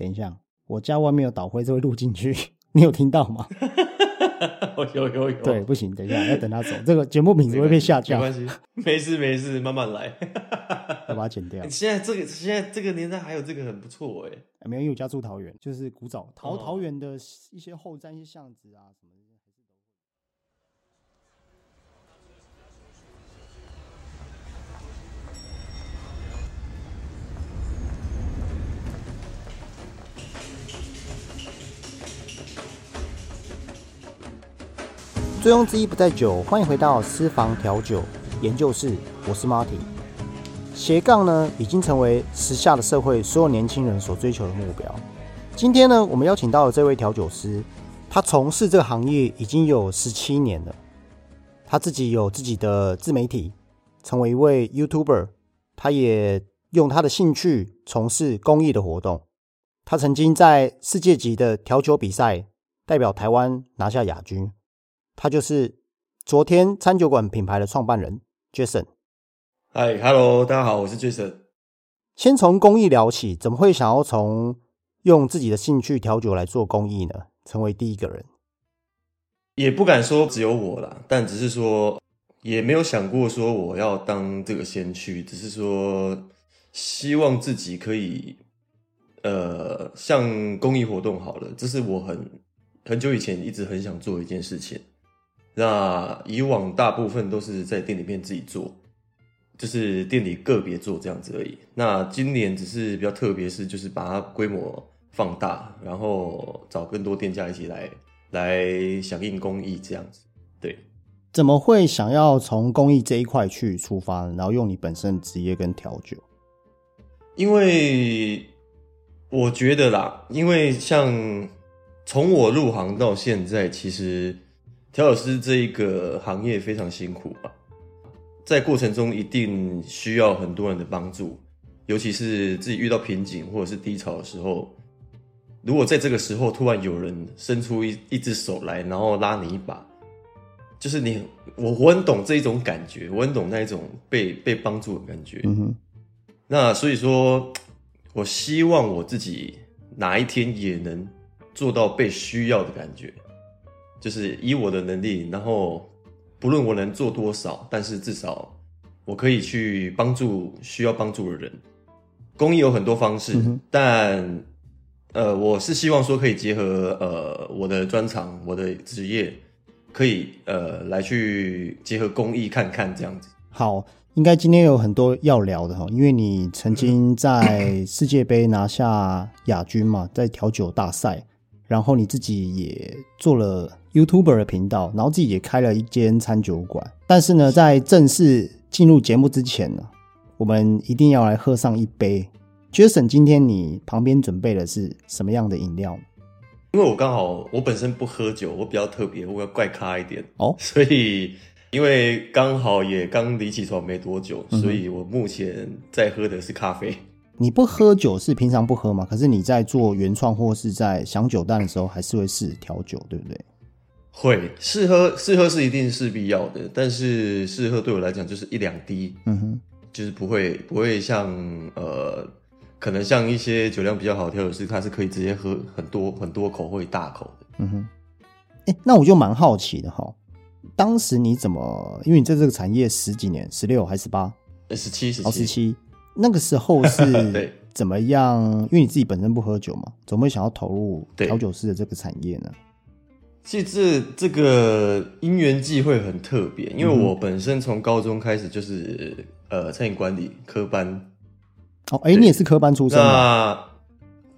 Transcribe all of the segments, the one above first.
等一下，我家外面有导灰，这会录进去，你有听到吗？有有有，对，不行，等一下要等他走，这个节目品质会被下降没，关系，没事没事，慢慢来。要把它剪掉。现在这个现在这个年代还有这个很不错哎。哎没有，因为我家住桃园，就是古早桃哦桃园的一些后站、一些巷子啊什么的。醉翁之意不在酒，欢迎回到私房调酒研究室，我是 Marty。斜杠呢，已经成为时下的社会所有年轻人所追求的目标。今天呢，我们邀请到了这位调酒师，他从事这个行业已经有十七年了。他自己有自己的自媒体，成为一位 YouTuber。他也用他的兴趣从事公益的活动。他曾经在世界级的调酒比赛代表台湾拿下亚军。他就是昨天餐酒馆品牌的创办人 Jason。嗨，Hello，大家好，我是 Jason。先从公益聊起，怎么会想要从用自己的兴趣调酒来做公益呢？成为第一个人，也不敢说只有我啦，但只是说也没有想过说我要当这个先驱，只是说希望自己可以，呃，像公益活动好了，这是我很很久以前一直很想做的一件事情。那以往大部分都是在店里面自己做，就是店里个别做这样子而已。那今年只是比较特别，是就是把它规模放大，然后找更多店家一起来来响应公益这样子。对，怎么会想要从公益这一块去出发呢？然后用你本身的职业跟调酒？因为我觉得啦，因为像从我入行到现在，其实调酒师这一个行业非常辛苦嘛，在过程中一定需要很多人的帮助，尤其是自己遇到瓶颈或者是低潮的时候，如果在这个时候突然有人伸出一一只手来，然后拉你一把，就是你我我很懂这一种感觉，我很懂那一种被被帮助的感觉。嗯哼，那所以说，我希望我自己哪一天也能做到被需要的感觉，就是以我的能力，然后不论我能做多少，但是至少我可以去帮助需要帮助的人。公益有很多方式，嗯但呃，我是希望说可以结合呃我的专长、我的职业，可以呃来去结合公益看看这样子。好，应该今天有很多要聊的哈，因为你曾经在世界杯拿下亚军嘛，在调酒大赛，然后你自己也做了 YouTuber 的频道，然后自己也开了一间餐酒馆。但是呢，在正式进入节目之前呢，我们一定要来喝上一杯。Jason，今天你旁边准备的是什么样的饮料？因为我刚好我本身不喝酒，我比较特别，我要怪咖一点哦所以因为刚好也刚离起床没多久，嗯所以我目前在喝的是咖啡。你不喝酒是平常不喝嘛？可是你在做原创或是在想酒单的时候，还是会试调酒，对不对？会试喝试喝是一定是必要的，但是试喝对我来讲就是一两滴，嗯哼，就是不会不会像呃，可能像一些酒量比较好的调酒师，他是可以直接喝很多很多口会大口的。嗯哼。哎、那我就蛮好奇的哈，当时你怎么？因为你在这个产业十几年，十六还是八？十七十，七。那个时候 是怎么样？因为你自己本身不喝酒嘛，怎么会想要投入调酒师的这个产业呢？其实这这个因缘际会很特别，因为我本身从高中开始就是呃餐饮管理科班，哦，哎、你也是科班出身的，那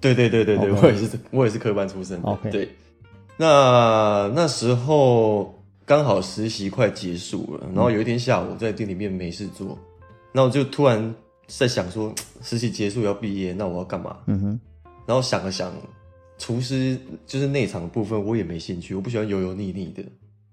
对对对对对我也是我也是科班出身 OK 对，那那时候刚好实习快结束了，然后有一天下午在店里面没事做，那我就突然在想说，实习结束要毕业，那我要干嘛？嗯哼，然后想了想，厨师就是内场的部分我也没兴趣，我不喜欢油油腻腻的。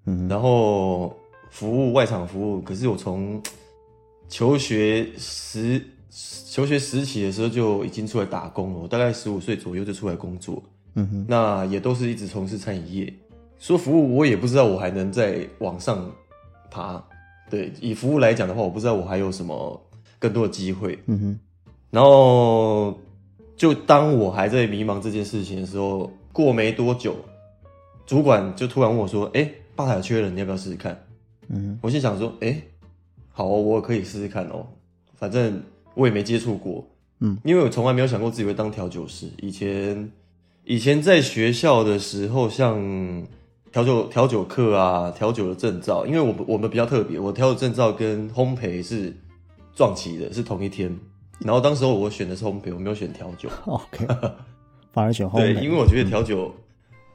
嗯哼，然后服务外场服务，可是我从 求学时求学时期的时候就已经出来打工了，我大概十五岁左右就出来工作，嗯哼，那也都是一直从事餐饮业。说服务，我也不知道我还能再往上爬。对，以服务来讲的话，我不知道我还有什么更多的机会。嗯哼，然后就当我还在迷茫这件事情的时候，过没多久，主管就突然问我说：“哎、吧台缺人，你要不要试试看？”嗯我心想说：“哎、好哦，我可以试试看哦，反正我也没接触过，嗯，因为我从来没有想过自己会当调酒师。以前以前在学校的时候，像调酒调酒课啊，调酒的证照，因为我们我们比较特别，我调酒证照跟烘焙是撞齐的，是同一天。然后当时候我选的是烘焙，我没有选调酒。，OK，反而选后 对，因为我觉得调酒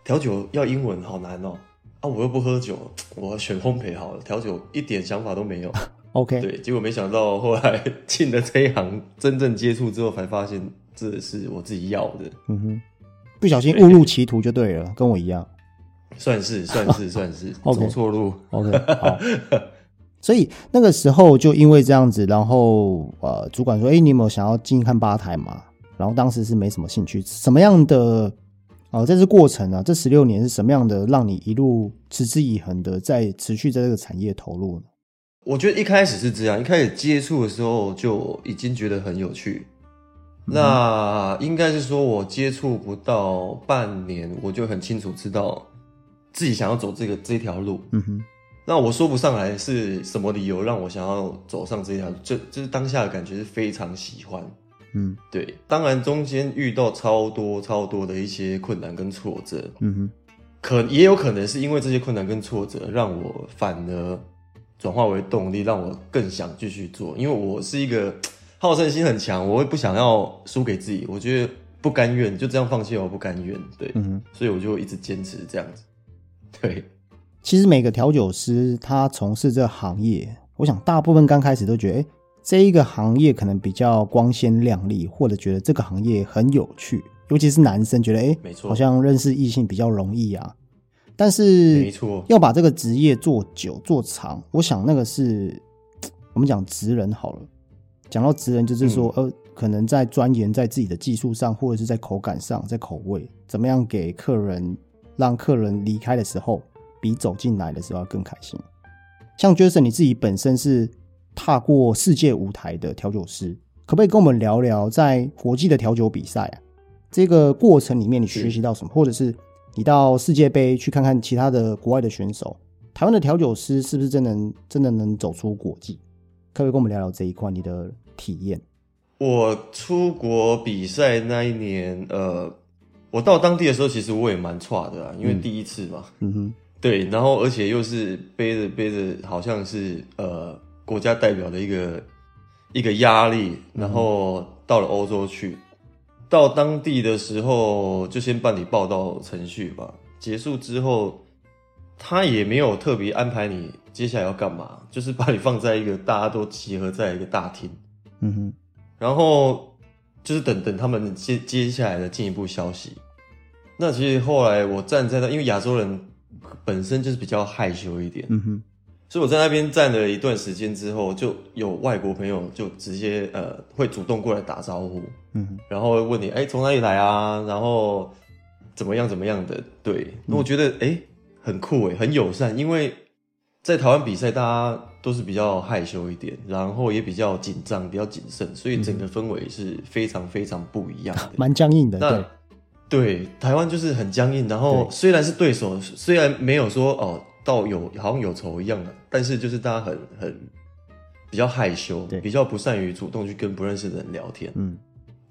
调酒要英文好难哦。啊，我又不喝酒，我选烘焙好了。调酒一点想法都没有。OK，对，结果没想到后来进了这一行，真正接触之后，才发现这是我自己要的，嗯哼，不小心误入歧途就对了，跟我一样。算是算是算是走错路。OK，好。所以那个时候就因为这样子，然后呃，主管说：“哎、你有没有想要进看吧台嘛？”然后当时是没什么兴趣，什么样的呃，在这过程啊，这十六年是什么样的，让你一路持之以恒的在持续在这个产业投入呢？我觉得一开始是这样，一开始接触的时候就已经觉得很有趣。那应该是说，我接触不到半年，我就很清楚知道自己想要走这个这条路。嗯哼，那我说不上来是什么理由让我想要走上这条路，就就是当下的感觉是非常喜欢。嗯对，当然中间遇到超多超多的一些困难跟挫折，嗯哼，可也有可能是因为这些困难跟挫折，让我反而转化为动力，让我更想继续做。因为我是一个好胜心很强，我会不想要输给自己，我觉得不甘愿就这样放弃，我不甘愿。对，嗯哼。所以我就一直坚持这样子。对，其实每个调酒师他从事这个行业，我想大部分刚开始都觉得，哎、这一个行业可能比较光鲜亮丽，或者觉得这个行业很有趣，尤其是男生觉得，哎、没错好像认识异性比较容易啊。但是，没错要把这个职业做久做长，我想那个是我们讲职人好了。讲到职人，就是说，嗯呃，可能在钻研在自己的技术上，或者是在口感上，在口味，怎么样给客人，让客人离开的时候，比走进来的时候要更开心。像 Jason 你自己本身是踏过世界舞台的调酒师，可不可以跟我们聊聊在国际的调酒比赛啊这个过程里面你学习到什么，或者是你到世界杯去看看其他的国外的选手，台湾的调酒师是不是真能真的能走出国际？可不可以跟我们聊聊这一块你的体验？我出国比赛那一年，呃，我到当地的时候，其实我也蛮差的啊，因为第一次嘛，嗯哼，对，然后而且又是背着背着，好像是呃国家代表的一个一个压力，然后到了欧洲去，到当地的时候就先办理报道程序吧，结束之后，他也没有特别安排你接下来要干嘛，就是把你放在一个大家都集合在一个大厅。嗯哼，然后就是等等他们接接下来的进一步消息。那其实后来我站在那，因为亚洲人本身就是比较害羞一点，嗯哼，所以我在那边站了一段时间之后，就有外国朋友就直接呃会主动过来打招呼，嗯哼，然后会问你哎从哪里来啊，然后怎么样怎么样的，对，那我觉得哎很酷哎，很友善，因为在台湾比赛大家都是比较害羞一点，然后也比较紧张，比较谨慎，所以整个氛围是非常非常不一样的。蛮僵硬的，对，对台湾就是很僵硬，然后对虽然是对手，虽然没有说哦到有好像有仇一样的，但是就是大家很很比较害羞对，比较不善于主动去跟不认识的人聊天。嗯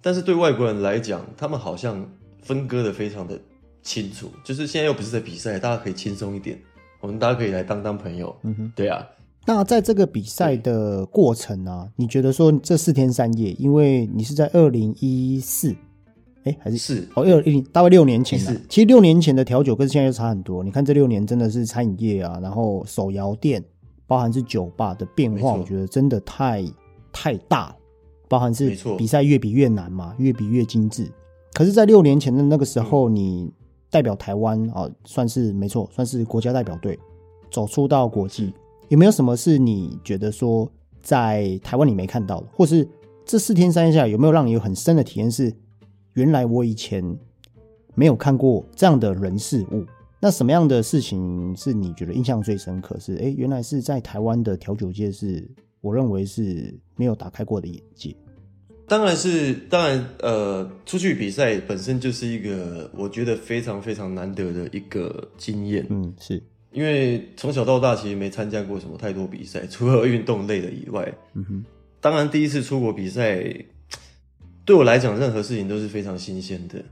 但是对外国人来讲，他们好像分割的非常的清楚，就是现在又不是在比赛，大家可以轻松一点，我们大家可以来当当朋友。嗯哼。对啊，那在这个比赛的过程啊，你觉得说这四天三夜，因为你是在二零一四，哎，还是是哦，二零大概六年前了。其实六年前的调酒跟现在就差很多。你看这六年真的是餐饮业啊，然后手摇店，包含是酒吧的变化，我觉得真的太太大了。包含是比赛越比越难嘛，越比越精致。可是，在六年前的那个时候，嗯你代表台湾啊，算是没错，算是国家代表队走出到国际，有没有什么是你觉得说在台湾你没看到的，或是这四天三夜下有没有让你有很深的体验是，原来我以前没有看过这样的人事物？那什么样的事情是你觉得印象最深刻？是哎、诶原来是在台湾的调酒界是我认为是没有打开过的眼界。当然是，当然，呃，出去比赛本身就是一个我觉得非常非常难得的一个经验。嗯，是因为从小到大其实没参加过什么太多比赛，除了运动类的以外，嗯哼，当然第一次出国比赛，对我来讲，任何事情都是非常新鲜的，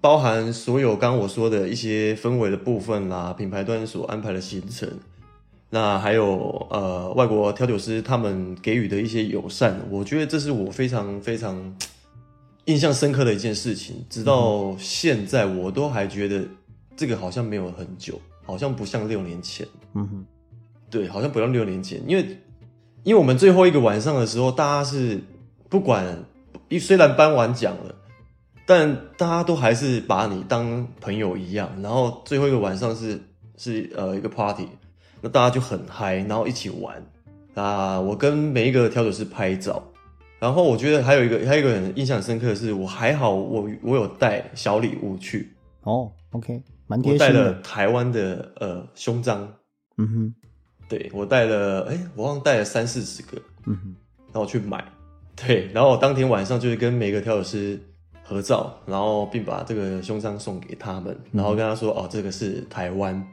包含所有刚刚我说的一些氛围的部分啦，品牌端所安排的行程，那还有呃外国调酒师他们给予的一些友善，我觉得这是我非常非常印象深刻的一件事情。直到现在，我都还觉得这个好像没有很久，好像不像六年前。嗯哼，对，好像不像六年前，因为因为我们最后一个晚上的时候，大家是不管，一虽然颁完奖了，但大家都还是把你当朋友一样。然后最后一个晚上是是呃一个 party，那大家就很嗨，然后一起玩。啊，我跟每一个调酒师拍照，然后我觉得还有一个还有一个很印象深刻的是，我还好我我有带小礼物去，哦，OK，蛮贴心我带了。台湾的呃胸章，嗯哼，对我带了，哎、我忘了带了三四十个，嗯哼，然后我去买，对，然后我当天晚上就是跟每个调酒师合照，然后并把这个胸章送给他们，然后跟他说，哦，这个是台湾，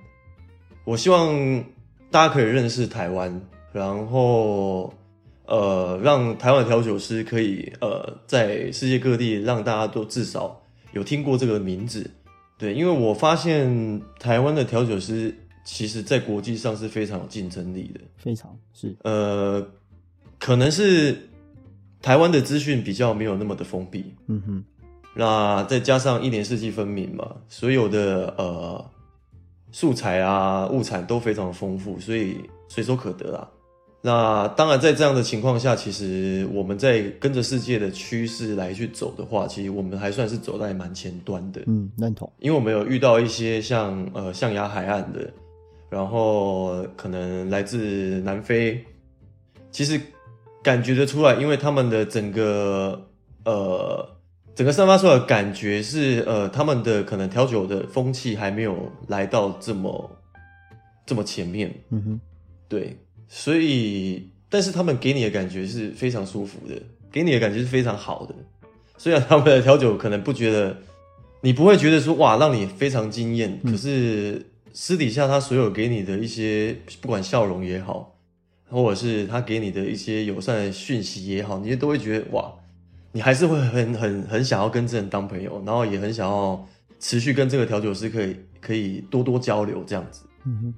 我希望大家可以认识台湾，然后呃，让台湾的调酒师可以呃在世界各地让大家都至少有听过这个名字，对，因为我发现台湾的调酒师其实在国际上是非常有竞争力的。非常是，呃，可能是台湾的资讯比较没有那么的封闭，嗯哼，那再加上一年四季分明嘛，所有的呃素材啊物产都非常的丰富，所以随手可得啊。那当然，在这样的情况下，其实我们在跟着世界的趋势来去走的话，其实我们还算是走在蛮前端的。嗯，认同。因为我们有遇到一些像呃象牙海岸的，然后可能来自南非，其实感觉得出来，因为他们的整个呃整个散发出来的感觉是呃他们的可能调酒的风气还没有来到这么这么前面，嗯哼，对，所以但是他们给你的感觉是非常舒服的，给你的感觉是非常好的。虽然他们的调酒可能不觉得，你不会觉得说哇让你非常惊艳，可是私底下他所有给你的一些不管笑容也好，或者是他给你的一些友善的讯息也好，你都会觉得哇，你还是会很很很想要跟这人当朋友，然后也很想要持续跟这个调酒师可以可以多多交流这样子。嗯哼，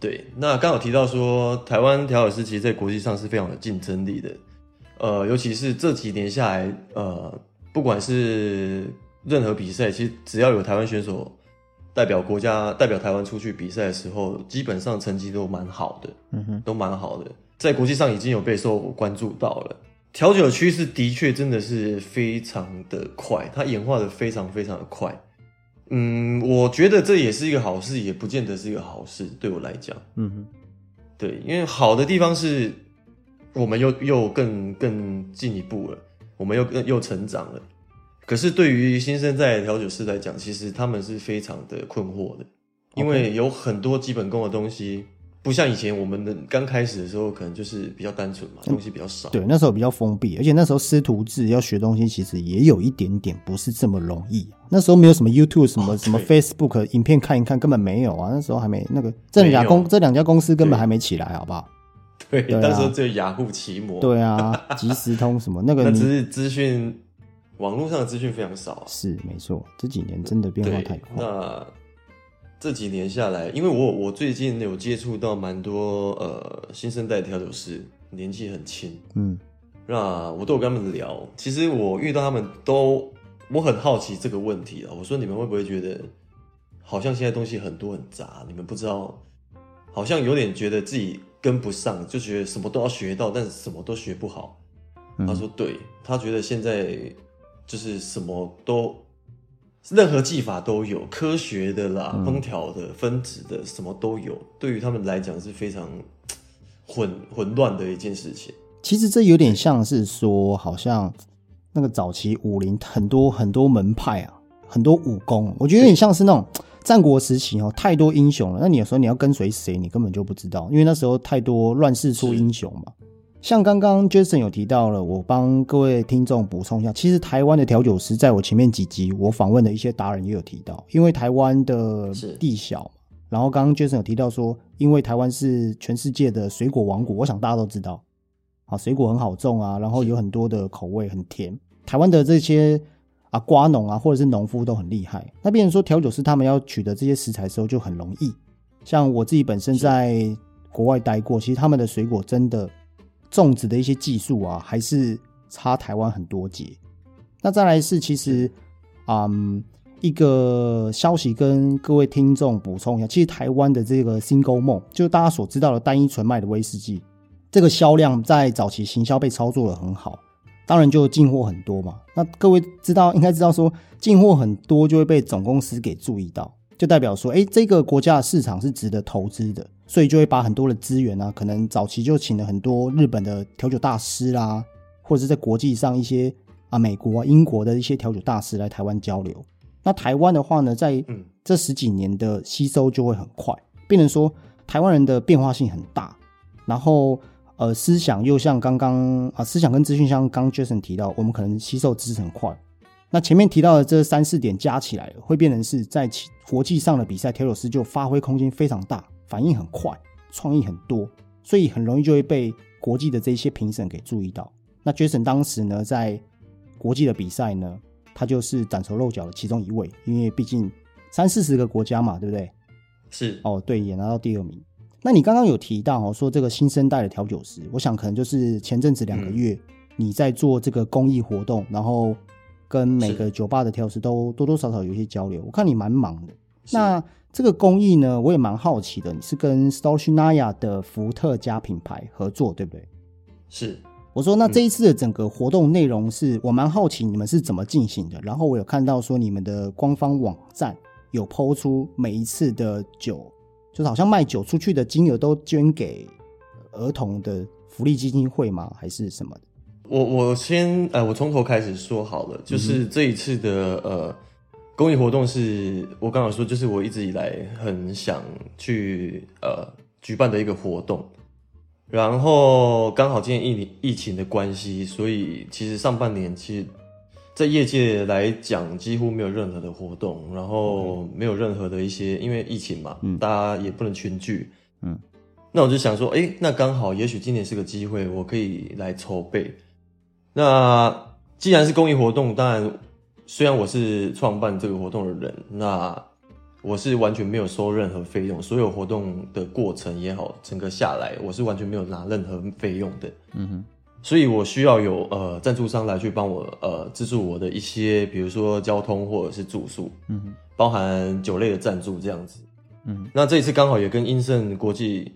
对，那刚好提到说，台湾调酒师其实在国际上是非常有竞争力的，呃，尤其是这几年下来，呃，不管是任何比赛，其实只要有台湾选手代表国家、代表台湾出去比赛的时候，基本上成绩都蛮好的，嗯哼，都蛮好的，在国际上已经有备受关注到了。调酒趋势的确真的是非常的快，它演化的非常非常的快。嗯，我觉得这也是一个好事，也不见得是一个好事，对我来讲。嗯哼，对，因为好的地方是，我们又又更更进一步了，我们又更又成长了。可是对于新生代的调酒师来讲，其实他们是非常的困惑的，因为有很多基本功的东西，不像以前我们的刚开始的时候，可能就是比较单纯嘛，东西比较少。对，那时候比较封闭，而且那时候师徒制要学东西，其实也有一点点不是这么容易。那时候没有什么 YouTube 什么、哦什么 Facebook 影片看一看，根本没有啊。那时候还没那个这两家公这两家公司根本对还没起来，好不好？对，那时候只有雅虎奇摩，，对啊，即时通什么那个 只是资讯，网络上的资讯非常少啊。是没错，这几年真的变化太，快。那这几年下来，因为我我最近有接触到蛮多呃新生代调酒师，年纪很轻，嗯那我都有跟他们聊。其实我遇到他们都，我很好奇这个问题啊。我说你们会不会觉得，好像现在东西很多很杂，你们不知道，好像有点觉得自己跟不上，就觉得什么都要学到，但是什么都学不好。嗯他说对，他觉得现在就是什么都，任何技法都有，科学的啦、嗯烹调的、分子的，什么都有。对于他们来讲是非常 混混乱的一件事情。其实这有点像是说，好像那个早期武林很多很多门派啊，很多武功，我觉得有点像是那种 战国时期哦，太多英雄了。那你有时候你要跟随谁，你根本就不知道，因为那时候太多乱世出英雄嘛。像刚刚 Jason 有提到了，我帮各位听众补充一下，其实台湾的调酒师，在我前面几集我访问的一些达人也有提到，因为台湾的地小，然后刚刚 Jason 有提到说，因为台湾是全世界的水果王国，我想大家都知道，啊，水果很好种啊，然后有很多的口味很甜，台湾的这些啊瓜农啊或者是农夫都很厉害，那变成说调酒师他们要取得这些食材的时候就很容易，像我自己本身在国外待过，其实他们的水果真的种植的一些技术啊，还是差台湾很多节。那再来是其实，嗯，一个消息跟各位听众补充一下，其实台湾的这个 Single Malt，就是大家所知道的单一纯麦的威士忌，这个销量在早期行销被操作的很好，当然就进货很多嘛。那各位知道应该知道说，进货很多就会被总公司给注意到，就代表说，哎，这个国家的市场是值得投资的，所以就会把很多的资源啊，可能早期就请了很多日本的调酒大师啦，或者是在国际上一些啊美国、啊、英国的一些调酒大师来台湾交流。那台湾的话呢，在嗯这十几年的吸收就会很快，变成说台湾人的变化性很大，然后呃思想又像刚刚啊思想跟资讯像刚 Jason 提到，我们可能吸收知识很快。那前面提到的这三四点加起来，会变成是在国际上的比赛，调酒师就发挥空间非常大，反应很快，创意很多，所以很容易就会被国际的这些评审给注意到。那 Jason 当时呢，在国际的比赛呢，他就是崭头露脚的其中一位，因为毕竟三四十个国家嘛，对不对？是哦，对，也拿到第二名。那你刚刚有提到哦，说这个新生代的调酒师，我想可能就是前阵子两个月你在做这个公益活动，然后跟每个酒吧的调酒师都多多少少有一些交流。我看你蛮忙的。是那这个公益呢，我也蛮好奇的，你是跟 s t o r s h n a y a 的伏特加品牌合作，对不对？是我说，那这一次的整个活动内容是我蛮好奇你们是怎么进行的。然后我有看到说你们的官方网站有抛出每一次的酒，就是好像卖酒出去的金额都捐给儿童的福利基金会吗？还是什么的？我我先呃，我从头开始说好了，就是这一次的呃公益活动是我刚刚说，就是我一直以来很想去呃举办的一个活动，然后刚好今年疫疫情的关系，所以其实上半年其实，在业界来讲几乎没有任何的活动，然后没有任何的一些因为疫情嘛，大家也不能群聚，嗯，那我就想说，哎，那刚好也许今年是个机会，我可以来筹备。那既然是公益活动，当然虽然我是创办这个活动的人，那我是完全没有收任何费用，所有活动的过程也好，整个下来我是完全没有拿任何费用的。嗯哼，所以我需要有呃赞助商来去帮我呃资助我的一些，比如说交通或者是住宿，嗯哼，包含酒类的赞助这样子。嗯，那这一次刚好也跟英盛国际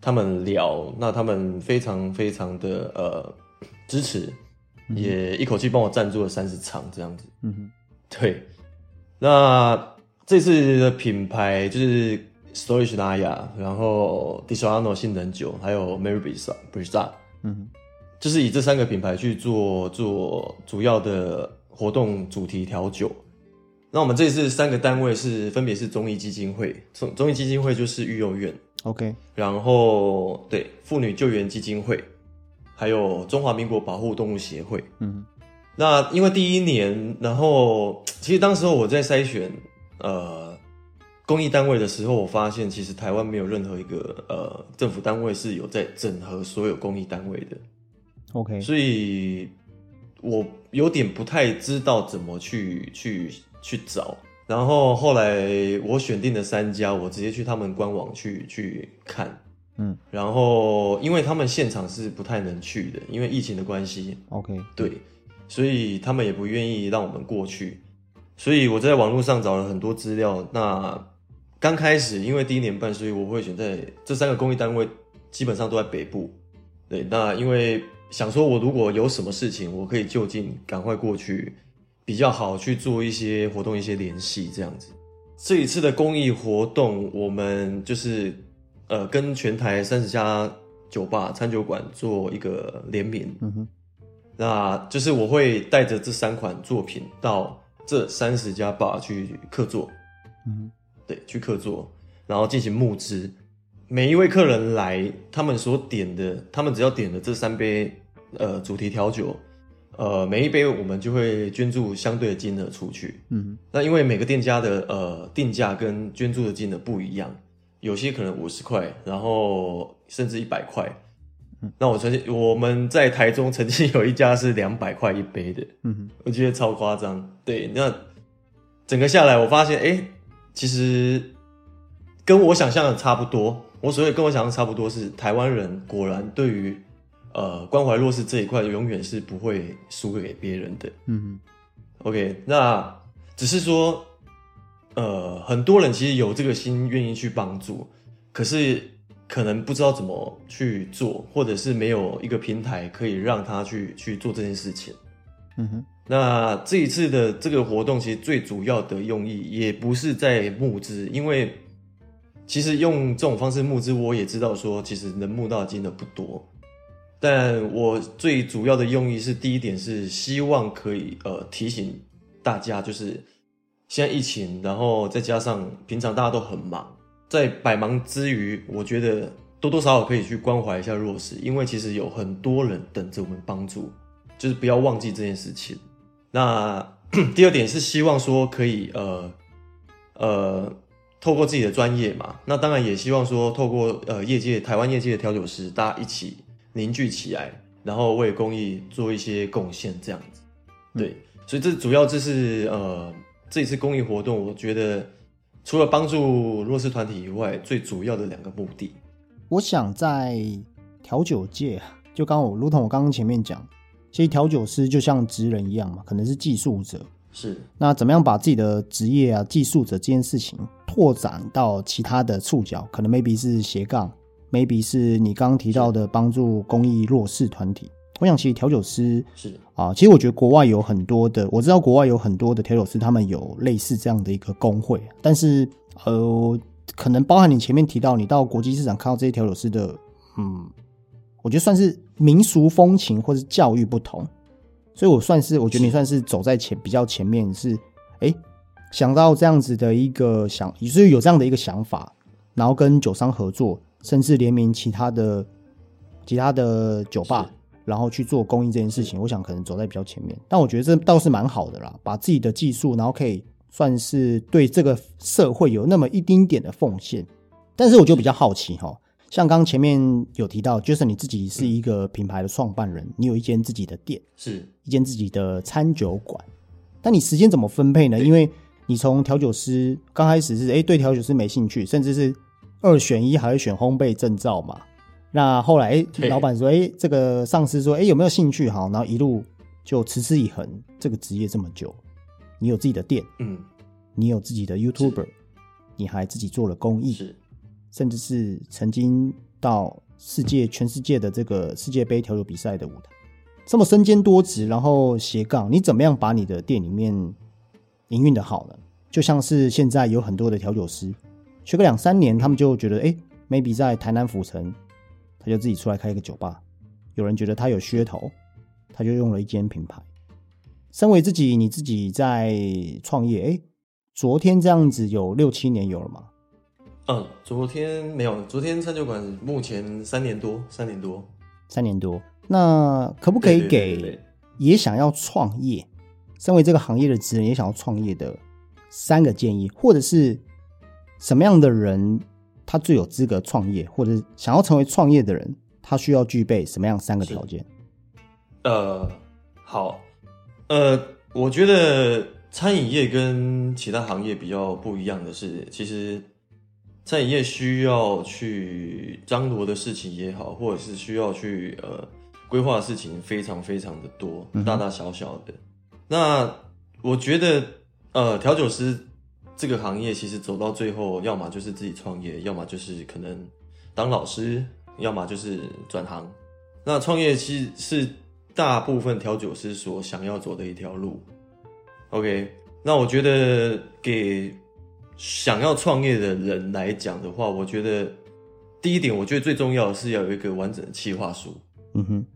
他们聊，那他们非常非常的呃支持，也一口气帮我赞助了三十场这样子。嗯哼，对，那这次的品牌就是 Storage Naya，然后 d i s a n o 性能酒，还有 Mary Brisa Brisa，嗯哼，就是以这三个品牌去做做主要的活动主题调酒。那我们这次三个单位是分别是中医基金会，中中医基金会就是育幼院，，OK，然后对妇女救援基金会，还有中华民国保护动物协会。嗯，那因为第一年，然后其实当时候我在筛选呃公益单位的时候，我发现其实台湾没有任何一个呃政府单位是有在整合所有公益单位的，OK，所以我有点不太知道怎么去去去找。然后后来我选定了三家，我直接去他们官网去去看，嗯，然后因为他们现场是不太能去的，因为疫情的关系，，OK，对，所以他们也不愿意让我们过去，所以我在网络上找了很多资料。那刚开始因为第一年半，所以我会选在这三个公益单位基本上都在北部。对，那因为想说我如果有什么事情，我可以就近赶快过去，比较好去做一些活动、一些联系这样子。这一次的公益活动，我们就是呃跟全台三十家酒吧、餐酒馆做一个联名。嗯哼，那就是我会带着这三款作品到这三十家 bar 去客座，嗯对，去客座，然后进行募资。每一位客人来，他们所点的，他们只要点的这三杯呃主题调酒，呃每一杯我们就会捐助相对的金额出去。嗯那因为每个店家的呃定价跟捐助的金额不一样，有些可能五十块，然后甚至一百块。那我曾经我们在台中曾经有一家是两百块一杯的，嗯哼，我觉得超夸张。对，那整个下来，我发现，哎、其实跟我想象的差不多。我所谓跟我想象差不多是，台湾人果然对于呃关怀弱势这一块，永远是不会输给别人的。嗯 OK，那只是说，呃，很多人其实有这个心，愿意去帮助，可是可能不知道怎么去做，或者是没有一个平台可以让他去去做这件事情。嗯哼，那这一次的这个活动，其实最主要的用意也不是在募资，因为其实用这种方式募资，我也知道说，其实能募到的金的不多。但我最主要的用意是，第一点是希望可以呃提醒大家，就是现在疫情，然后再加上平常大家都很忙，在百忙之余，我觉得多多少少可以去关怀一下弱势，因为其实有很多人等着我们帮助，就是不要忘记这件事情。那 第二点是希望说可以呃呃透过自己的专业嘛，那当然也希望说透过呃业界台湾业界的调酒师，大家一起凝聚起来，然后为公益做一些贡献，这样子。对，所以这主要这是呃这一次公益活动，我觉得除了帮助弱势团体以外，最主要的两个目的。我想在调酒界，就刚我如同我刚刚前面讲，其实调酒师就像职人一样嘛，可能是技术者。是那怎么样把自己的职业啊、技术者这件事情拓展到其他的触角？可能 maybe 是斜杠，maybe 是你刚刚提到的帮助公益弱势团体。我想，其实调酒师是啊，其实我觉得国外有很多的，我知道国外有很多的调酒师，他们有类似这样的一个工会，但是呃，可能包含你前面提到，你到国际市场看到这些调酒师的，嗯，我觉得算是民俗风情或是教育不同，所以我算是我觉得你算是走在前比较前面，是哎想到这样子的一个想，也是有这样的一个想法，然后跟酒商合作，甚至联名其他的其他的酒吧是。然后去做公益这件事情，我想可能走在比较前面，但我觉得这倒是蛮好的啦，把自己的技术，然后可以算是对这个社会有那么一丁点的奉献。但是我就比较好奇哈，像刚刚前面有提到，就是你自己是一个品牌的创办人，你有一间自己的店，是一间自己的餐酒馆，但你时间怎么分配呢？因为你从调酒师刚开始是哎对调酒师没兴趣，甚至是二选一还会选烘焙证照嘛。那后来哎对老板说哎这个上司说哎有没有兴趣？好，然后一路就持之以恒这个职业这么久，你有自己的店，嗯。你有自己的 YouTuber，你还自己做了公益，是。甚至是曾经到世界全世界的这个世界杯调酒比赛的舞台，这么身兼多职，然后斜杠，你怎么样把你的店里面营运的好呢？就像是现在有很多的调酒师，学个两三年，他们就觉得，哎、m a y b e 在台南府城，他就自己出来开一个酒吧。有人觉得他有噱头，他就用了一间品牌。身为自己，你自己在创业，哎、昨天这样子有六七年有了吗？嗯，昨天没有，昨天餐酒馆目前三年多，三年多，三年多，那可不可以给也想要创业，身为这个行业的职人也想要创业的三个建议，或者是什么样的人他最有资格创业，或者是想要成为创业的人，他需要具备什么样三个条件？呃，好，呃，我觉得餐饮业跟其他行业比较不一样的是，其实餐饮业需要去张罗的事情也好，或者是需要去呃规划的事情非常非常的多，嗯大大小小的。那我觉得，呃，调酒师这个行业其实走到最后，要么就是自己创业，要么就是可能当老师，要么就是转行。那创业其实是大部分调酒师所想要走的一条路。OK，那我觉得给想要创业的人来讲的话，我觉得第一点，我觉得最重要的是要有一个完整的企划书。嗯哼，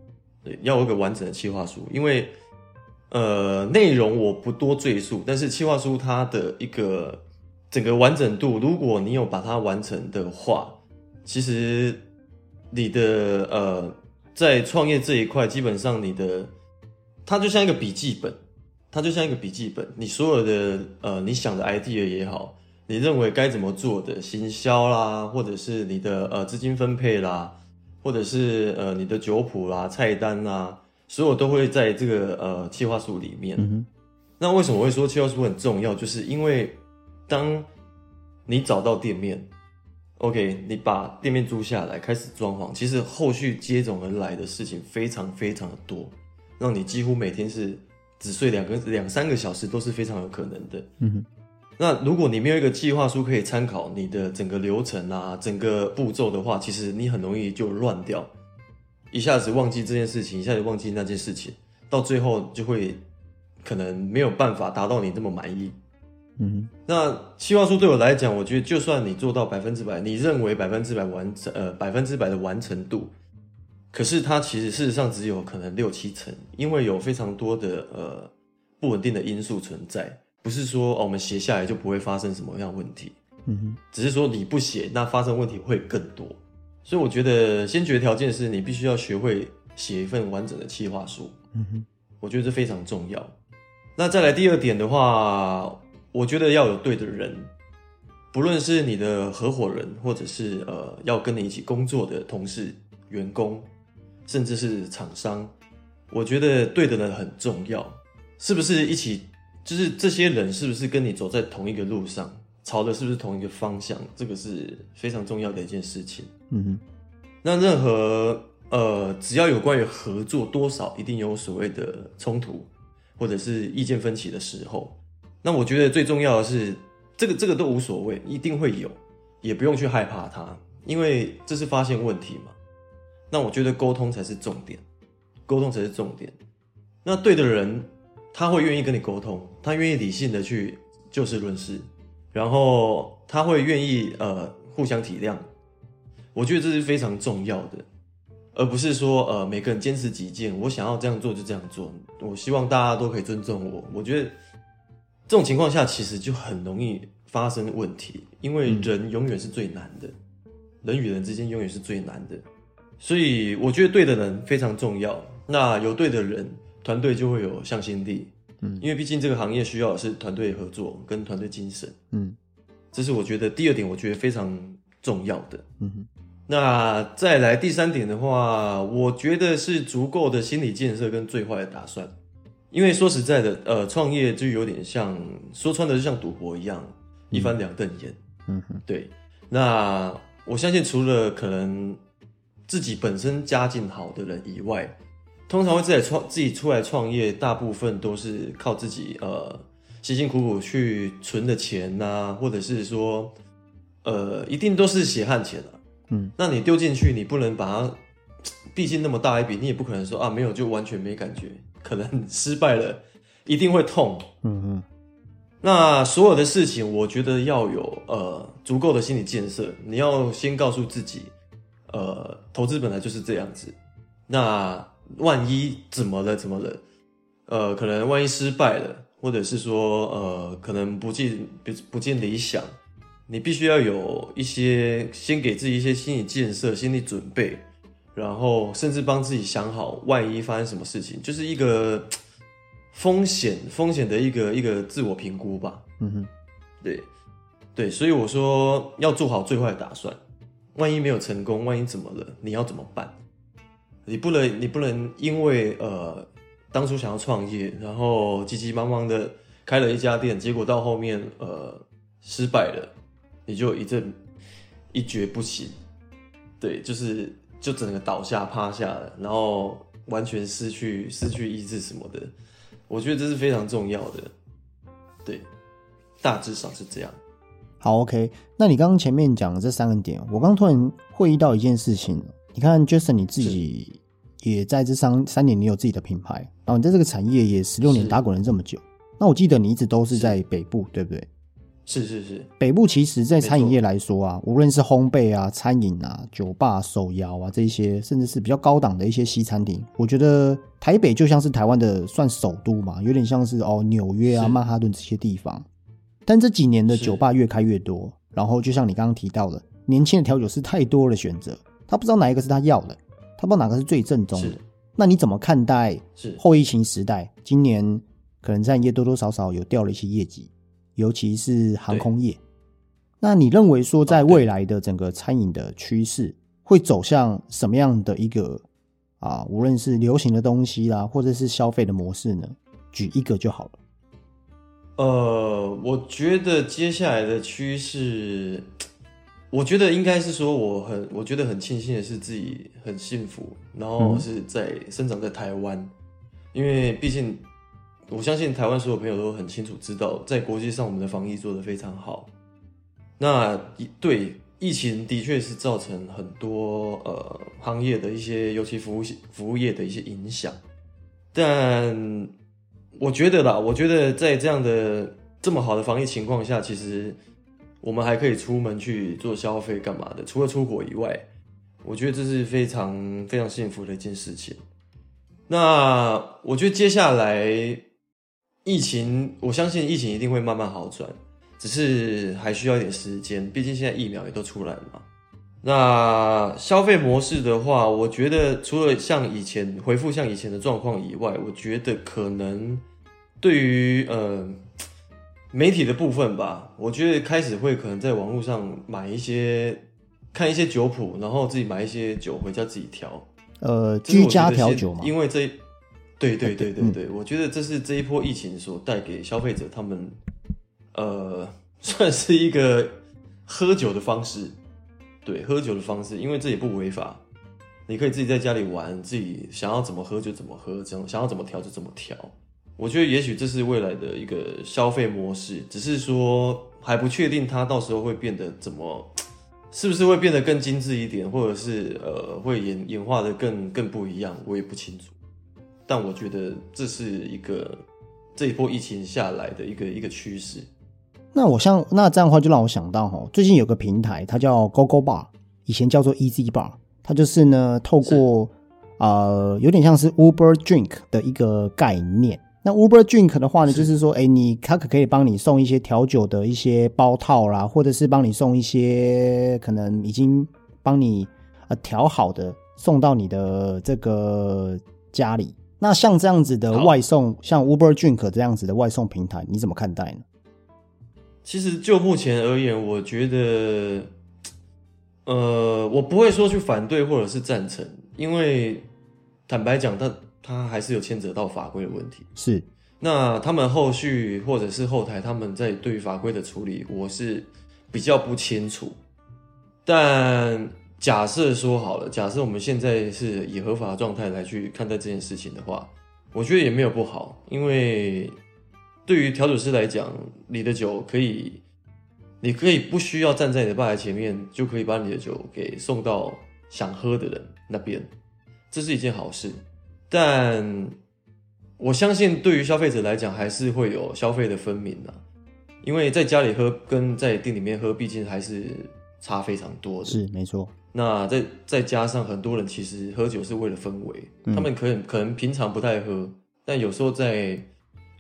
对，要有一个完整的企划书，因为呃内容我不多赘述，但是企划书它的一个整个完整度，如果你有把它完成的话，其实你的呃，在创业这一块，基本上你的它就像一个笔记本，它就像一个笔记本，你所有的呃你想的 idea 也好，你认为该怎么做的行销啦，或者是你的呃资金分配啦，或者是呃你的酒谱啦、菜单啦，所有都会在这个呃计划书里面。嗯，那为什么我会说计划书很重要？就是因为当你找到店面，OK，你把店面租下来，开始装潢，其实后续接踵而来的事情非常非常的多，让你几乎每天是只睡两个两三个小时都是非常有可能的。嗯哼，那如果你没有一个计划书可以参考你的整个流程啊、整个步骤的话，其实你很容易就乱掉，一下子忘记这件事情，一下子忘记那件事情，到最后就会可能没有办法达到你这么满意。嗯，那计划书对我来讲，我觉得就算你做到百分之百，你认为百分之百完成，呃，百分之百的完成度，可是它其实事实上只有可能六七成，因为有非常多的呃不稳定的因素存在，不是说哦我们写下来就不会发生什么样的问题，嗯哼，只是说你不写，那发生问题会更多。所以我觉得先决条件是你必须要学会写一份完整的企划书，嗯哼，我觉得这非常重要。那再来第二点的话，我觉得要有对的人，不论是你的合伙人，或者是呃要跟你一起工作的同事、员工，甚至是厂商，我觉得对的人很重要。是不是一起？就是这些人是不是跟你走在同一个路上，朝的是不是同一个方向？这个是非常重要的一件事情。嗯哼，那任何呃，只要有关于合作，多少一定有所谓的冲突，或者是意见分歧的时候。那我觉得最重要的是，这个这个都无所谓，一定会有，也不用去害怕它，因为这是发现问题嘛。那我觉得沟通才是重点，沟通才是重点。那对的人，他会愿意跟你沟通，他愿意理性的去就事论事，然后他会愿意呃互相体谅。我觉得这是非常重要的，而不是说呃每个人坚持己见，我想要这样做就这样做。我希望大家都可以尊重我。我觉得这种情况下其实就很容易发生问题，因为人永远是最难的，人与人之间永远是最难的。所以我觉得对的人非常重要。那有对的人，团队就会有向心力。嗯。因为毕竟这个行业需要的是团队合作跟团队精神，嗯。这是我觉得第二点，我觉得非常重要的。嗯哼，那再来第三点的话，我觉得是足够的心理建设跟最坏的打算。因为说实在的，呃，创业就有点像说穿的，就像赌博一样，一翻两瞪眼。嗯哼，对，那我相信除了可能自己本身家境好的人以外，通常会自己创自己出来创业，大部分都是靠自己呃辛辛苦苦去存的钱呐、或者是说呃一定都是血汗钱啊。嗯，那你丢进去，你不能把它，毕竟那么大一笔，你也不可能说啊没有就完全没感觉，可能失败了一定会痛。嗯嗯，那所有的事情，我觉得要有呃足够的心理建设。你要先告诉自己，呃，投资本来就是这样子。那万一怎么了？怎么了？呃，可能万一失败了，或者是说呃，可能不尽不不尽理想，你必须要有一些先给自己一些心理建设、心理准备，然后甚至帮自己想好，万一发生什么事情，就是一个风险风险的一个一个自我评估吧。嗯哼，对，对，所以我说要做好最坏的打算，万一没有成功，万一怎么了，你要怎么办？你不能，你不能因为呃当初想要创业，然后急急忙忙的开了一家店，结果到后面呃失败了，你就一阵一蹶不起，对，就是就整个倒下趴下了，然后完全失去失去意志什么的，我觉得这是非常重要的，对，大致上是这样。好，OK。那你刚刚前面讲的这三个点，我刚突然会意到一件事情。你看，Jason 你自己也在这三三年，你有自己的品牌，然后你在这个产业也十六年打滚了这么久。那我记得你一直都是在北部，对不对？是是是，北部其实，在餐饮业来说啊，无论是烘焙啊、餐饮啊、酒吧、手摇啊这些，甚至是比较高档的一些西餐厅，我觉得台北就像是台湾的算首都嘛，有点像是哦纽约啊、曼哈顿这些地方。但这几年的酒吧越开越多，然后就像你刚刚提到的，年轻的调酒师太多的选择，他不知道哪一个是他要的，他不知道哪个是最正宗的。那你怎么看待是后疫情时代？今年可能餐饮业多多少少有掉了一些业绩，尤其是航空业。那你认为说，在未来的整个餐饮的趋势会走向什么样的一个啊？无论是流行的东西啦，或者是消费的模式呢？举一个就好了。呃，我觉得接下来的趋势，我觉得应该是说，我很我觉得很庆幸的是自己很幸福，然后嗯。是在生长在台湾，因为毕竟我相信台湾所有朋友都很清楚知道，在国际上我们的防疫做得非常好。那一对疫情的确是造成很多呃行业的一些，尤其服务服务业的一些影响，但我觉得啦，我觉得在这样的这么好的防疫情况下，其实我们还可以出门去做消费干嘛的，除了出国以外，我觉得这是非常非常幸福的一件事情。那我觉得接下来疫情，我相信疫情一定会慢慢好转，只是还需要一点时间，毕竟现在疫苗也都出来了嘛。那消费模式的话，我觉得除了像以前回复像以前的状况以外，我觉得可能对于呃媒体的部分吧，我觉得开始会可能在网络上买一些看一些酒谱，然后自己买一些酒回家自己调，呃，居家调酒嘛，因为这，对对对对。嗯对，我觉得这是这一波疫情所带给消费者他们，呃，算是一个喝酒的方式，对，喝酒的方式，因为这也不违法，你可以自己在家里玩，自己想要怎么喝就怎么喝，这样想要怎么调就怎么调。我觉得也许这是未来的一个消费模式，只是说还不确定它到时候会变得怎么，是不是会变得更精致一点，或者是呃会演演化的更更不一样，我也不清楚。但我觉得这是一个这一波疫情下来的一个一个趋势。那我像那这样的话，就让我想到哈，最近有个平台，它叫 GoGo Bar，以前叫做 Easy Bar，它就是呢透过呃有点像是 Uber Drink 的一个概念。那 Uber Drink 的话呢，就是说，哎，你他可可以帮你送一些调酒的一些包套啦，或者是帮你送一些可能已经帮你呃调好的送到你的这个家里。那像这样子的外送，像 Uber Drink 这样子的外送平台，你怎么看待呢？其实就目前而言，我觉得，呃，我不会说去反对或者是赞成，因为坦白讲，它它还是有牵扯到法规的问题。是那他们后续或者是后台他们在对于法规的处理，我是比较不清楚。但假设说好了，假设我们现在是以合法状态来去看待这件事情的话，我觉得也没有不好，因为对于调酒师来讲，你的酒可以，你可以不需要站在你的吧台前面，就可以把你的酒给送到想喝的人那边，这是一件好事。但我相信，对于消费者来讲，还是会有消费的分明的，因为在家里喝跟在店里面喝，毕竟还是差非常多的。是没错，那再再加上很多人其实喝酒是为了氛围，嗯他们可能可能平常不太喝，但有时候在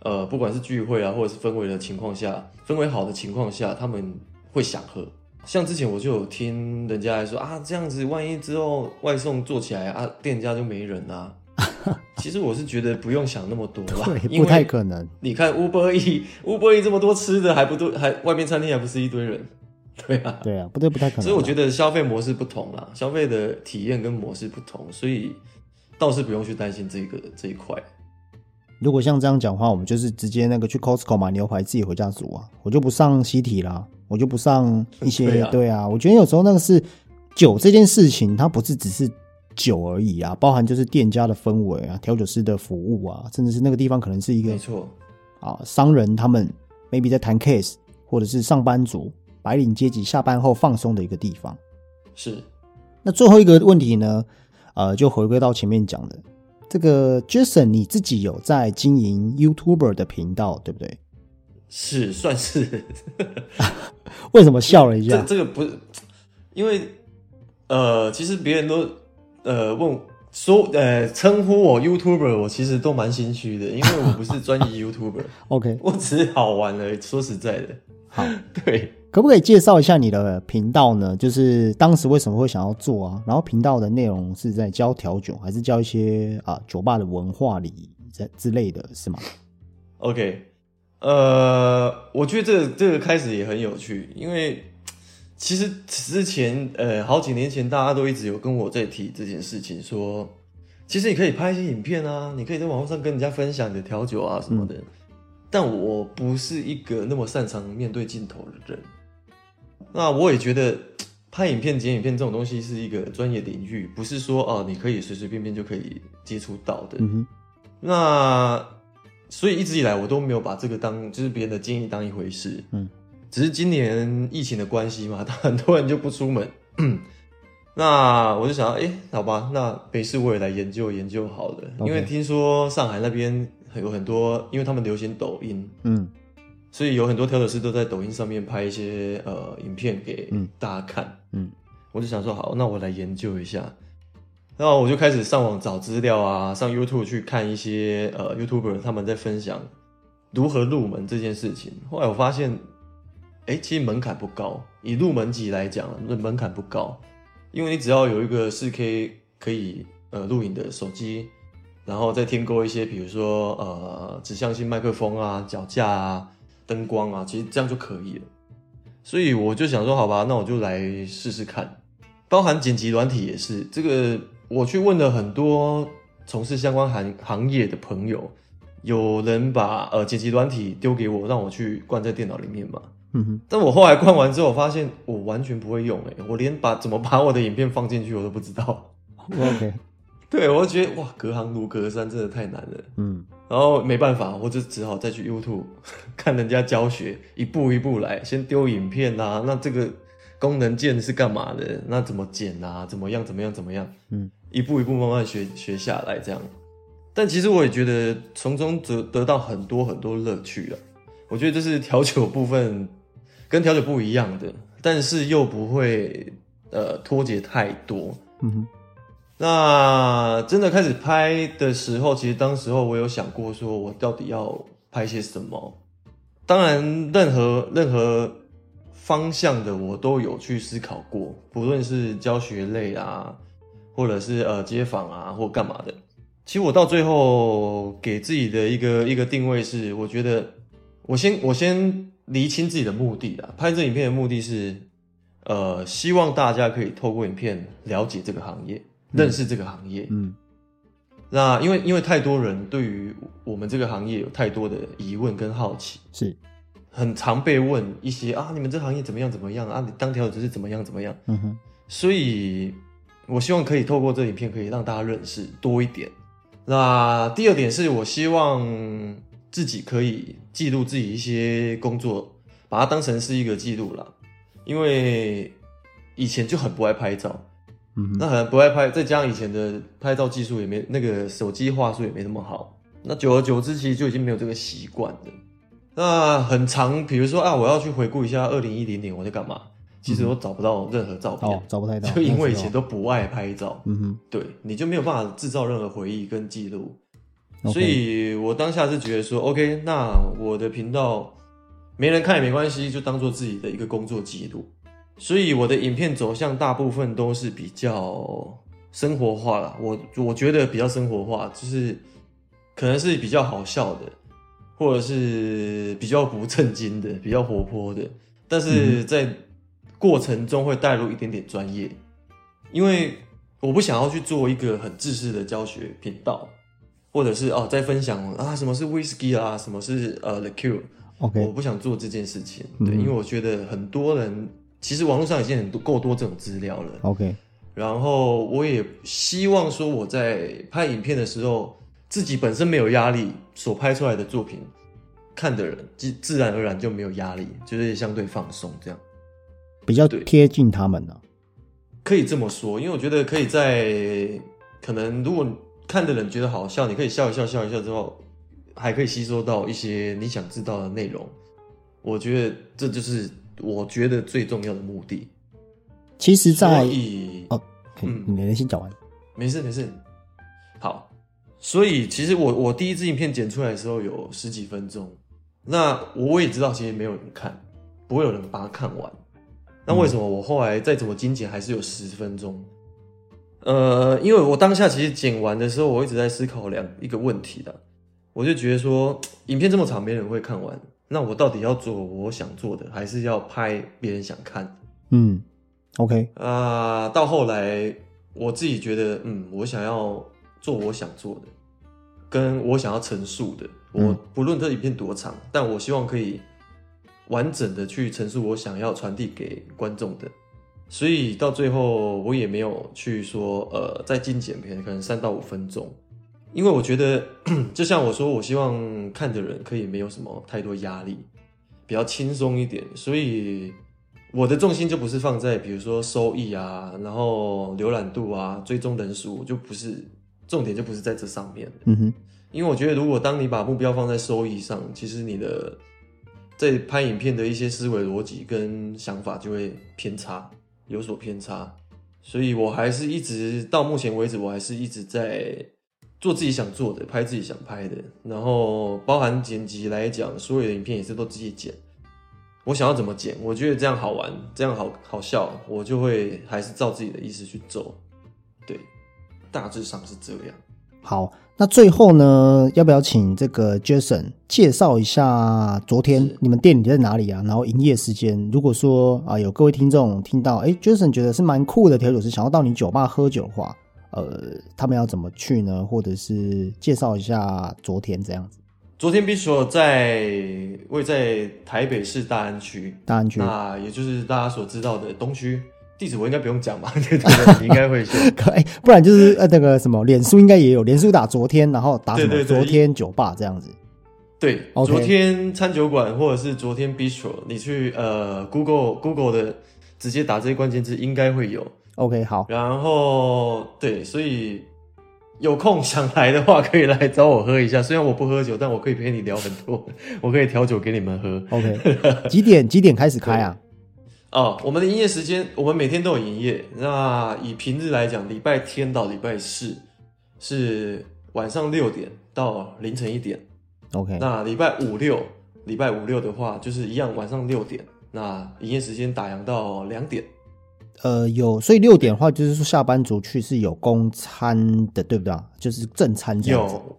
呃不管是聚会啊或者是氛围的情况下，氛围好的情况下，他们会想喝。像之前我就有听人家来说啊，这样子万一之后外送做起来啊，店家就没人啊。其实我是觉得不用想那么多啦，对，不太可能。你看 Uber E Uber E 这么多吃的还不多，还外面餐厅还不是一堆人，对啊。对啊，不对，不太可能啊。所以我觉得消费模式不同啦，消费的体验跟模式不同，所以倒是不用去担心这个这一块。如果像这样讲话，我们就是直接那个去 Costco 买牛排自己回家煮啊，我就不上西体啦，我就不上一些对啊我觉得有时候那个是酒这件事情，它不是只是酒而已啊，包含就是店家的氛围啊、调酒师的服务啊，甚至是那个地方可能是一个没错，啊商人他们 maybe 在谈 case，或者是上班族白领阶级下班后放松的一个地方。是那最后一个问题呢，呃，就回归到前面讲的，这个 Jason 你自己有在经营 YouTuber 的频道，对不对？是算是 为什么笑了一这下？这个不是，因为呃，其实别人都呃问说呃称呼我 YouTuber，我其实都蛮心虚的，因为我不是专业 YouTuber，OK，我只是好玩而已。说实在的，好，对，可不可以介绍一下你的频道呢？就是当时为什么会想要做啊？然后频道的内容是在教调酒，还是教一些啊酒吧的文化礼仪这之类的是吗？OK，呃，我觉得这个这个开始也很有趣，因为其实之前呃好几年前大家都一直有跟我在提这件事情，说其实你可以拍一些影片啊，你可以在网络上跟人家分享你的调酒啊什么的，但我不是一个那么擅长面对镜头的人，那我也觉得。拍影片、剪影片这种东西是一个专业领域，不是说哦，你可以随随便便就可以接触到的。嗯，那所以一直以来我都没有把这个当就是别人的建议当一回事，嗯，只是今年疫情的关系嘛，很多人就不出门，那我就想，哎、好吧，那没事我也来研究研究好了。因为听说上海那边有很多，因为他们流行抖音，嗯。所以有很多调酒师都在抖音上面拍一些呃影片给嗯。大家看，嗯。我就想说好，那我来研究一下。然后我就开始上网找资料啊，上 YouTube 去看一些呃 YouTuber 他们在分享如何入门这件事情。后来我发现，哎，其实门槛不高，以入门级来讲，那门槛不高，因为你只要有一个 4K 可以呃录影的手机，然后再添购一些比如说呃指向性麦克风啊、脚架啊、灯光啊，其实这样就可以了。所以我就想说，好吧，那我就来试试看。包含剪辑软体也是，这个我去问了很多从事相关行行业的朋友，有人把呃剪辑软体丢给我，让我去灌在电脑里面嘛。嗯哼，但我后来灌完之后，发现我完全不会用、欸，我连把怎么把我的影片放进去我都不知道。，OK，对我就觉得哇，隔行如隔山，真的太难了。嗯然后没办法，我就只好再去 YouTube 看人家教学，一步一步来，先丢影片啊，那这个功能键是干嘛的？那怎么剪啊？怎么样？怎么样？怎么样？嗯，一步一步慢慢学学下来，这样。但其实我也觉得从中得得到很多很多乐趣啊。我觉得这是调酒部分跟调酒不一样的，但是又不会呃脱节太多。嗯哼，那真的开始拍的时候，其实当时候我有想过，说我到底要拍些什么。当然，任何任何方向的我都有去思考过，不论是教学类啊，或者是呃街访啊，或干嘛的。其实我到最后给自己的一个一个定位是，我觉得我先我先厘清自己的目的啊。拍这影片的目的是，呃，希望大家可以透过影片了解这个行业。认识这个行业，嗯那因为因为太多人对于我们这个行业有太多的疑问跟好奇，是，很常被问一些啊，你们这行业怎么样怎么样啊？你当调酒师是怎么样怎么样？嗯哼，所以我希望可以透过这影片，可以让大家认识多一点。那第二点是我希望自己可以记录自己一些工作，把它当成是一个记录啦。因为以前就很不爱拍照，嗯哼，那可能不爱拍，再加上以前的拍照技术也没那个手机画术也没那么好，那久而久之其实就已经没有这个习惯了。那很长，比如说啊，我要去回顾一下二零一零年我在干嘛，其实我找不到任何照片，哦，找不太到，就因为以前都不爱拍照，嗯哼。对，你就没有办法制造任何回忆跟记录。所以我当下是觉得说，OK，那我的频道没人看也没关系，就当做自己的一个工作记录。所以我的影片走向大部分都是比较生活化啦，我我觉得比较生活化，就是可能是比较好笑的，或者是比较不正经的，比较活泼的，但是在过程中会带入一点点专业，因为我不想要去做一个很自私的教学频道，或者是哦在分享啊什么是 whisky 啊，什么是呃 liqueur，我，OK，不想做这件事情，嗯。对，因为我觉得很多人其实网络上已经很多够多这种资料了，OK，然后我也希望说我在拍影片的时候，自己本身没有压力，所拍出来的作品，看的人自自然而然就没有压力，就是相对放松这样。比较对贴近他们的，可以这么说，因为我觉得可以在可能如果看的人觉得好笑，你可以笑一笑，笑一笑之后，还可以吸收到一些你想知道的内容。我觉得这就是我觉得最重要的目的。其实在，哦，可以嗯你先讲完，没事没事，好。所以其实我我第一支影片剪出来的时候有十几分钟，那我也知道其实没有人看，不会有人把它看完。那为什么我后来再怎么精简，还是有十分钟？呃，因为我当下其实剪完的时候，我一直在思考两一个问题的，我就觉得说，影片这么长，没人会看完，那我到底要做我想做的，还是要拍别人想看？嗯，OK，啊、到后来我自己觉得，嗯，我想要做我想做的，跟我想要陈述的，我嗯不论这影片多长，但我希望可以完整的去陈述我想要传递给观众的。所以到最后，我也没有去说，呃，再精简片，可能三到五分钟，因为我觉得，就像我说，我希望看的人可以没有什么太多压力，比较轻松一点，所以我的重心就不是放在比如说收益啊，然后浏览度啊、追踪人数，就不是重点，就不是在这上面。嗯哼，因为我觉得，如果当你把目标放在收益上，其实你的在拍影片的一些思维逻辑跟想法就会偏差，有所偏差。所以我还是一直到目前为止，我还是一直在做自己想做的，拍自己想拍的，然后包含剪辑来讲，所有的影片也是都自己剪。我想要怎么剪，我觉得这样好玩，这样好好笑，我就会还是照自己的意思去做。对，大致上是这样。好，那最后呢，要不要请这个 Jason 介绍一下昨天你们店里在哪里啊？然后营业时间。如果说啊，有各位听众听到，哎，Jason 觉得是蛮酷的调酒师，想要到你酒吧喝酒的话，呃，他们要怎么去呢？或者是介绍一下昨天这样子？昨天 Bistro 在位在台北市大安区，大安区，那也就是大家所知道的东区。地址我应该不用讲吧？对对对，你应该会说。哎，不然就是呃那个什么，脸书应该也有，脸书打昨天，然后打什么对对对昨天酒吧这样子。对昨天餐酒馆或者是昨天 Bistro，你去呃 Google Google 的直接打这些关键字，应该会有。OK，好，然后对，所以有空想来的话，可以来找我喝一下。虽然我不喝酒，但我可以陪你聊很多，我可以调酒给你们喝。OK，几点几点开始开啊？哦，我们的营业时间，我们每天都有营业。那以平日来讲，礼拜天到礼拜四是晚上六点到凌晨一点。OK，那礼拜五六，礼拜五六的话，就是一样晚上六点。那营业时间打烊到两点。呃，有，所以六点的话，就是说下班族去是有公餐的，对不对啊？就是正餐这样子，有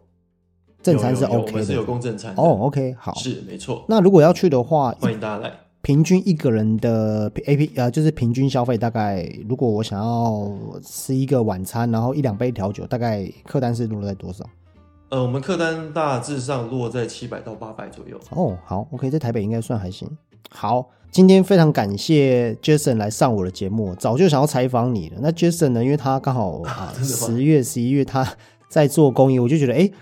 正餐是有有有 OK 我们是有的。公正餐的哦，OK，好。是没错。那如果要去的话，欢迎大家来。平均一个人的 A P 呃，就是平均消费大概，如果我想要吃一个晚餐，然后一两杯调酒，大概客单是落在多少？呃，我们客单大致上落在七百到八百左右。哦，好，OK，在台北应该算还行。好，今天非常感谢 Jason 来上我的节目，早就想要采访你了。那 Jason 呢，因为他刚好啊 十月、十一月他在做公益，我就觉得哎，诶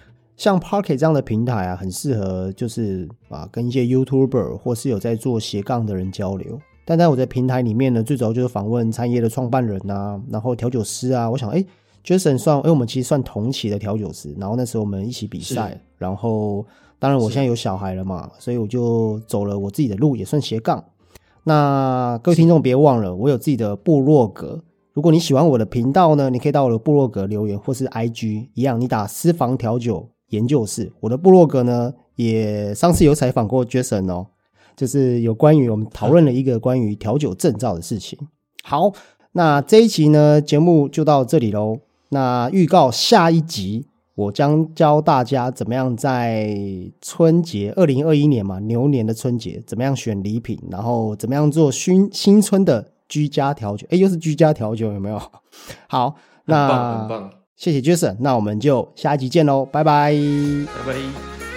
像 Parket 这样的平台啊，很适合就是啊跟一些 YouTuber 或是有在做斜杠的人交流。但在我在平台里面呢，最主要就是访问餐业的创办人啊，然后调酒师啊。我想，哎，Jason 算，哎，我们其实算同期的调酒师。然后那时候我们一起比赛，然后当然我是现在有小孩了嘛，所以我就走了我自己的路，也算斜杠。那各位听众别忘了，我有自己的部落格。如果你喜欢我的频道呢，你可以到我的部落格留言，或是 IG 一样，你打私房调酒研究室。我的部落格呢，也上次有采访过 Jason 哦，就是有关于我们讨论了一个关于调酒证照的事情。好，那这一期呢节目就到这里喽。那预告下一集，我将教大家怎么样在春节二零二一年嘛牛年的春节，怎么样选礼品，然后怎么样做新新春的居家调酒。哎，又是居家调酒，有没有？好，很棒，那很棒，谢谢 Jason，那我们就下一集见喽，拜拜。拜拜。